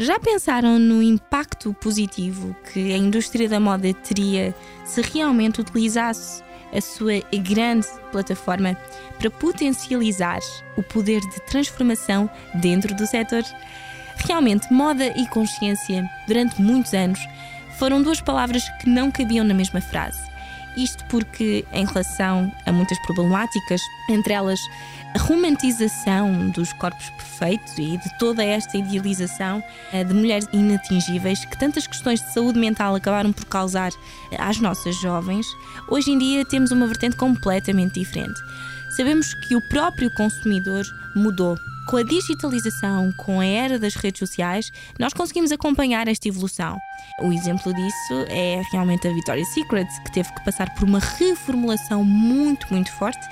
Já pensaram no impacto positivo que a indústria da moda teria se realmente utilizasse a sua grande plataforma para potencializar o poder de transformação dentro do setor? Realmente, moda e consciência, durante muitos anos, foram duas palavras que não cabiam na mesma frase. Isto porque, em relação a muitas problemáticas, entre elas a romantização dos corpos perfeitos e de toda esta idealização eh, de mulheres inatingíveis que tantas questões de saúde mental acabaram por causar eh, às nossas jovens, hoje em dia temos uma vertente completamente diferente. Sabemos que o próprio consumidor mudou com a digitalização, com a era das redes sociais, nós conseguimos acompanhar esta evolução. O exemplo disso é realmente a Victoria's Secret, que teve que passar por uma reformulação muito, muito forte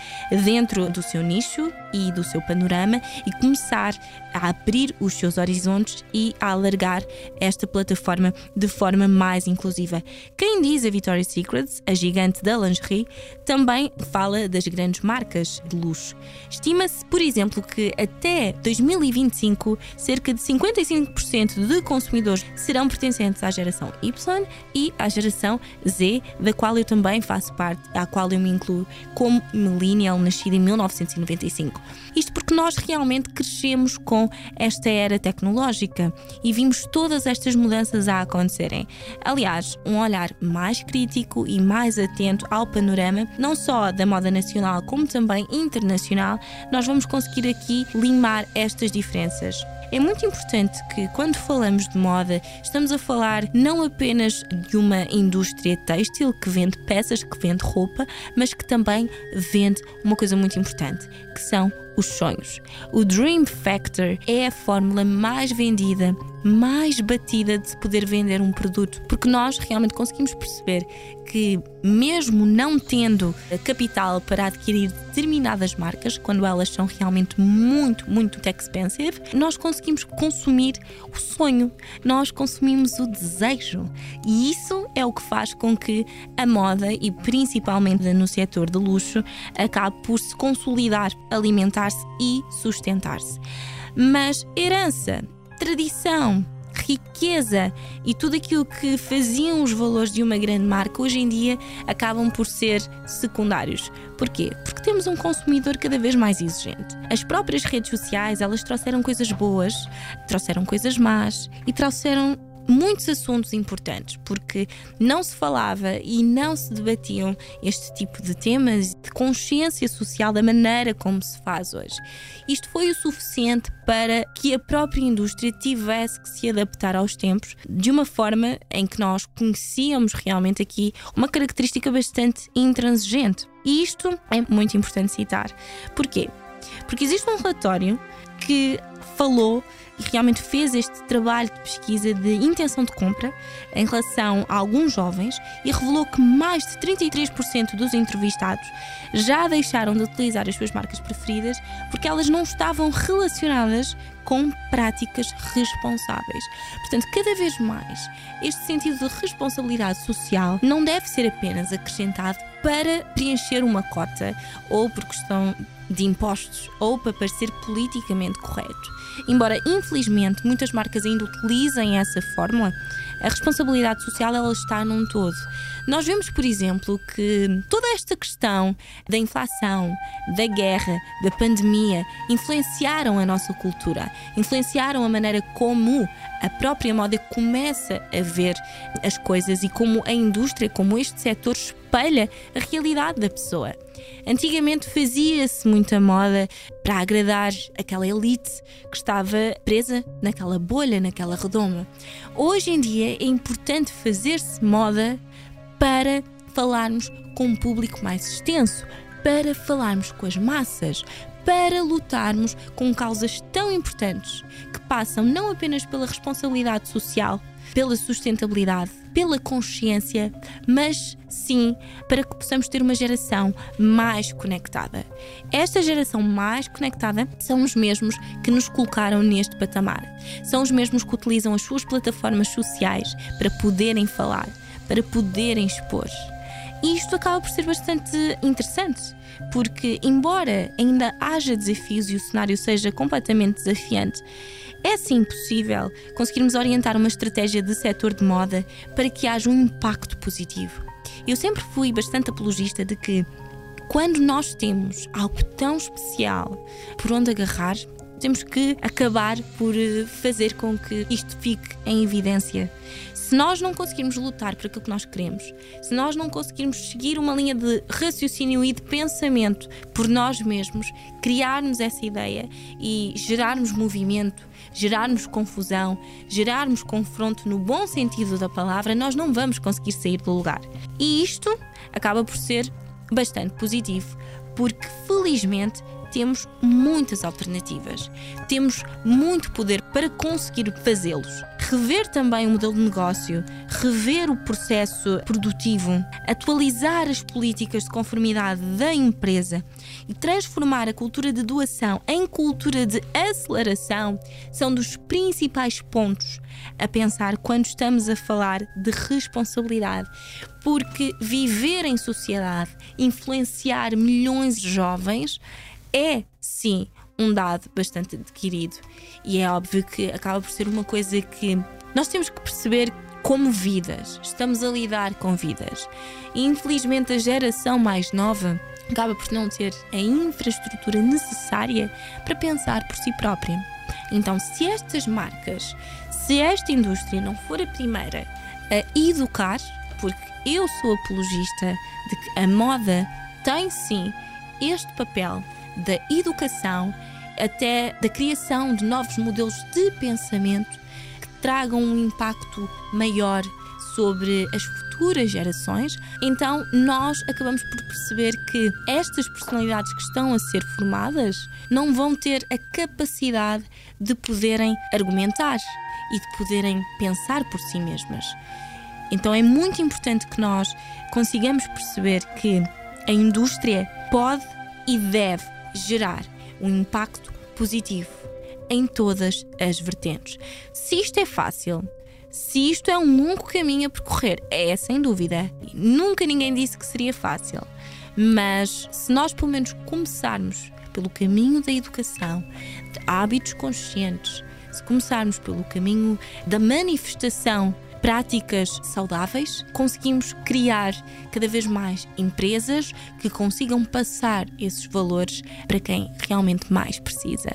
dentro do seu nicho e do seu panorama e começar a abrir os seus horizontes e a alargar esta plataforma de forma mais inclusiva. Quem diz a Victoria's Secret, a gigante da lingerie, também fala das grandes marcas de luxo. Estima-se, por exemplo, que até 2025 cerca de 55% de consumidores serão pertencentes à geração Y e à geração Z, da qual eu também faço parte, à qual eu me incluo como millennial nascida em 1995. Isto porque nós realmente crescemos com esta era tecnológica e vimos todas estas mudanças a acontecerem. Aliás, um olhar mais crítico e mais atento ao panorama, não só da moda nacional como também internacional, nós vamos conseguir aqui limar estas diferenças. É muito importante que, quando falamos de moda, estamos a falar não apenas de uma indústria têxtil que vende peças, que vende roupa, mas que também vende uma coisa muito importante, que são os sonhos. O Dream Factor é a fórmula mais vendida, mais batida de se poder vender um produto, porque nós realmente conseguimos perceber que, mesmo não tendo capital para adquirir determinadas marcas, quando elas são realmente muito, muito expensive, nós conseguimos consumir o sonho, nós consumimos o desejo. E isso é o que faz com que a moda, e principalmente no setor de luxo, acabe por se consolidar, alimentar-se e sustentar-se. Mas herança, tradição, riqueza e tudo aquilo que faziam os valores de uma grande marca hoje em dia acabam por ser secundários. Porquê? Porque temos um consumidor cada vez mais exigente. As próprias redes sociais, elas trouxeram coisas boas, trouxeram coisas más e trouxeram muitos assuntos importantes, porque não se falava e não se debatiam este tipo de temas de consciência social da maneira como se faz hoje. Isto foi o suficiente para que a própria indústria tivesse que se adaptar aos tempos de uma forma em que nós conhecíamos realmente aqui uma característica bastante intransigente. E isto é muito importante citar. Porquê? Porque existe um relatório que falou e realmente fez este trabalho de pesquisa de intenção de compra em relação a alguns jovens e revelou que mais de 33% dos entrevistados já deixaram de utilizar as suas marcas preferidas porque elas não estavam relacionadas com práticas responsáveis. Portanto, cada vez mais, este sentido de responsabilidade social não deve ser apenas acrescentado para preencher uma cota ou por questão de impostos ou para parecer politicamente correto. Embora, infelizmente, muitas marcas ainda utilizem essa fórmula, a responsabilidade social ela está num todo. Nós vemos, por exemplo, que toda esta questão da inflação, da guerra, da pandemia influenciaram a nossa cultura, influenciaram a maneira como a própria moda começa a ver as coisas e como a indústria, como este setor espelha a realidade da pessoa. Antigamente fazia-se muita moda para agradar aquela elite que estava presa naquela bolha, naquela redoma. Hoje em dia é importante fazer-se moda para falarmos com um público mais extenso, para falarmos com as massas, para lutarmos com causas tão importantes que passam não apenas pela responsabilidade social, pela sustentabilidade, pela consciência, mas sim para que possamos ter uma geração mais conectada. Esta geração mais conectada são os mesmos que nos colocaram neste patamar. São os mesmos que utilizam as suas plataformas sociais para poderem falar, para poderem expor. E isto acaba por ser bastante interessante, porque, embora ainda haja desafios e o cenário seja completamente desafiante, É sim possível conseguirmos orientar uma estratégia de setor de moda para que haja um impacto positivo. Eu sempre fui bastante apologista de que quando nós temos algo tão especial por onde agarrar, temos que acabar por eh, fazer com que isto fique em evidência. Se nós não conseguirmos lutar por aquilo que nós queremos, se nós não conseguirmos seguir uma linha de raciocínio e de pensamento por nós mesmos, criarmos essa ideia e gerarmos movimento, gerarmos confusão, gerarmos confronto no bom sentido da palavra, nós não vamos conseguir sair do lugar. E isto acaba por ser bastante positivo, porque felizmente temos muitas alternativas, temos muito poder para conseguir fazê-los. Rever também o modelo de negócio, rever o processo produtivo, atualizar as políticas de conformidade da empresa e transformar a cultura de doação em cultura de aceleração são dos principais pontos a pensar quando estamos a falar de responsabilidade. Porque viver em sociedade, influenciar milhões de jovens, é sim um dado bastante adquirido. E é óbvio que acaba por ser uma coisa que nós temos que perceber como vidas, estamos a lidar com vidas. E infelizmente a geração mais nova acaba por não ter a infraestrutura necessária para pensar por si própria. Então, se estas marcas, se esta indústria não for a primeira a educar, porque eu sou apologista de que a moda tem sim este papel da educação até da criação de novos modelos de pensamento que tragam um impacto maior sobre as futuras gerações, então nós acabamos por perceber que estas personalidades que estão a ser formadas não vão ter a capacidade de poderem argumentar e de poderem pensar por si mesmas. Então é muito importante que nós consigamos perceber que a indústria pode e deve gerar um impacto positivo em todas as vertentes. Se isto é fácil, se isto é um longo caminho a percorrer, é sem dúvida. Nunca ninguém disse que seria fácil. Mas se nós pelo menos começarmos pelo caminho da educação, de hábitos conscientes, se começarmos pelo caminho da manifestação práticas saudáveis, conseguimos criar cada vez mais empresas que consigam passar esses valores para quem realmente mais precisa.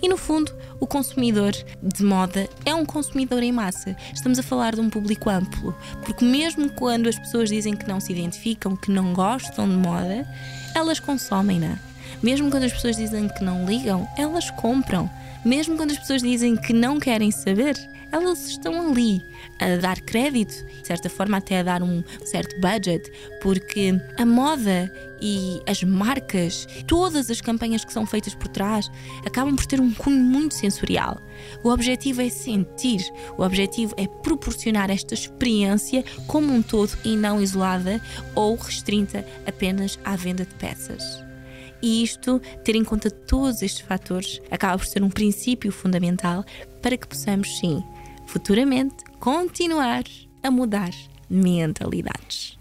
E no fundo, o consumidor de moda é um consumidor em massa. Estamos a falar de um público amplo, porque mesmo quando as pessoas dizem que não se identificam, que não gostam de moda, elas consomem-na. Mesmo quando as pessoas dizem que não ligam, elas compram. Mesmo quando as pessoas dizem que não querem saber, elas estão ali a dar crédito, de certa forma até a dar um certo budget, porque a moda e as marcas, todas as campanhas que são feitas por trás, acabam por ter um cunho muito sensorial. O objetivo é sentir, o objetivo é proporcionar esta experiência como um todo e não isolada ou restrita apenas à venda de peças. E isto, ter em conta todos estes fatores, acaba por ser um princípio fundamental para que possamos, sim, futuramente continuar a mudar mentalidades.